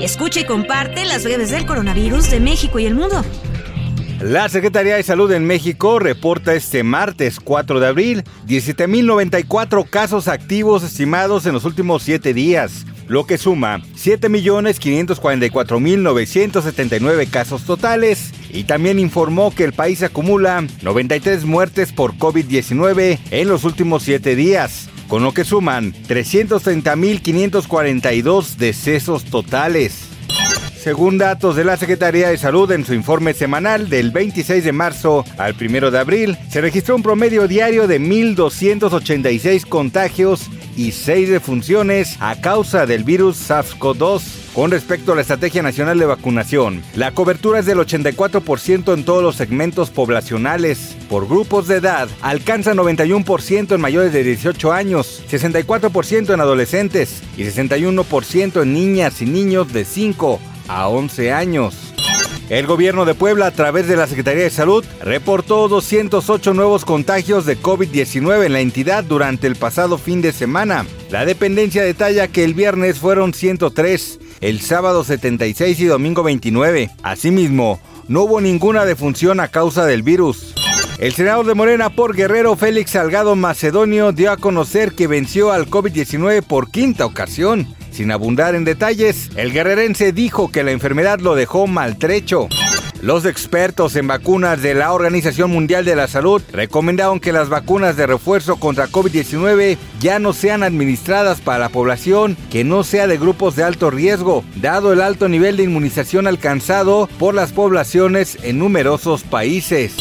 Escucha y comparte las redes del coronavirus de México y el mundo. La Secretaría de Salud en México reporta este martes 4 de abril 17.094 casos activos estimados en los últimos 7 días, lo que suma 7.544.979 casos totales y también informó que el país acumula 93 muertes por COVID-19 en los últimos 7 días, con lo que suman 330.542 decesos totales. Según datos de la Secretaría de Salud en su informe semanal del 26 de marzo al 1 de abril, se registró un promedio diario de 1.286 contagios y 6 defunciones a causa del virus SARS-CoV-2. Con respecto a la Estrategia Nacional de Vacunación, la cobertura es del 84% en todos los segmentos poblacionales. Por grupos de edad, alcanza 91% en mayores de 18 años, 64% en adolescentes y 61% en niñas y niños de 5 a 11 años. El gobierno de Puebla, a través de la Secretaría de Salud, reportó 208 nuevos contagios de COVID-19 en la entidad durante el pasado fin de semana. La dependencia detalla que el viernes fueron 103, el sábado 76 y domingo 29. Asimismo, no hubo ninguna defunción a causa del virus. El senador de Morena por Guerrero, Félix Salgado Macedonio, dio a conocer que venció al COVID-19 por quinta ocasión. Sin abundar en detalles, el guerrerense dijo que la enfermedad lo dejó maltrecho. Los expertos en vacunas de la Organización Mundial de la Salud recomendaron que las vacunas de refuerzo contra COVID-19 ya no sean administradas para la población que no sea de grupos de alto riesgo, dado el alto nivel de inmunización alcanzado por las poblaciones en numerosos países.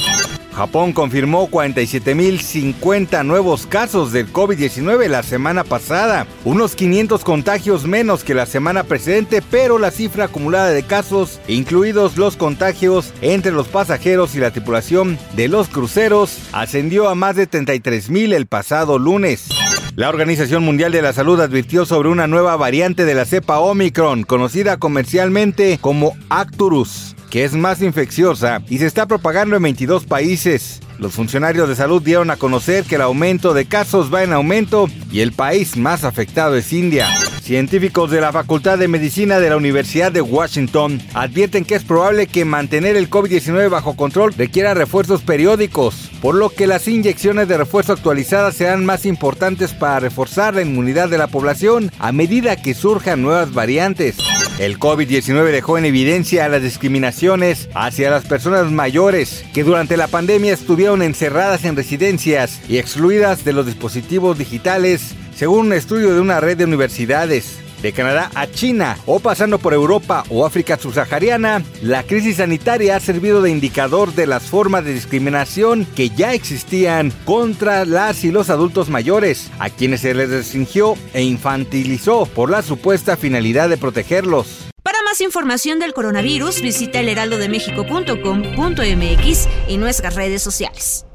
Japón confirmó 47.050 nuevos casos del COVID-19 la semana pasada, unos 500 contagios menos que la semana precedente, pero la cifra acumulada de casos, incluidos los contagios entre los pasajeros y la tripulación de los cruceros, ascendió a más de 33.000 el pasado lunes. La Organización Mundial de la Salud advirtió sobre una nueva variante de la cepa Omicron, conocida comercialmente como Acturus que es más infecciosa y se está propagando en 22 países. Los funcionarios de salud dieron a conocer que el aumento de casos va en aumento y el país más afectado es India. Científicos de la Facultad de Medicina de la Universidad de Washington advierten que es probable que mantener el COVID-19 bajo control requiera refuerzos periódicos, por lo que las inyecciones de refuerzo actualizadas serán más importantes para reforzar la inmunidad de la población a medida que surjan nuevas variantes. El COVID-19 dejó en evidencia las discriminaciones hacia las personas mayores que durante la pandemia estuvieron encerradas en residencias y excluidas de los dispositivos digitales, según un estudio de una red de universidades. De Canadá a China o pasando por Europa o África subsahariana, la crisis sanitaria ha servido de indicador de las formas de discriminación que ya existían contra las y los adultos mayores, a quienes se les restringió e infantilizó por la supuesta finalidad de protegerlos. Para más información del coronavirus, visita elheraldodemexico.com.mx y nuestras redes sociales.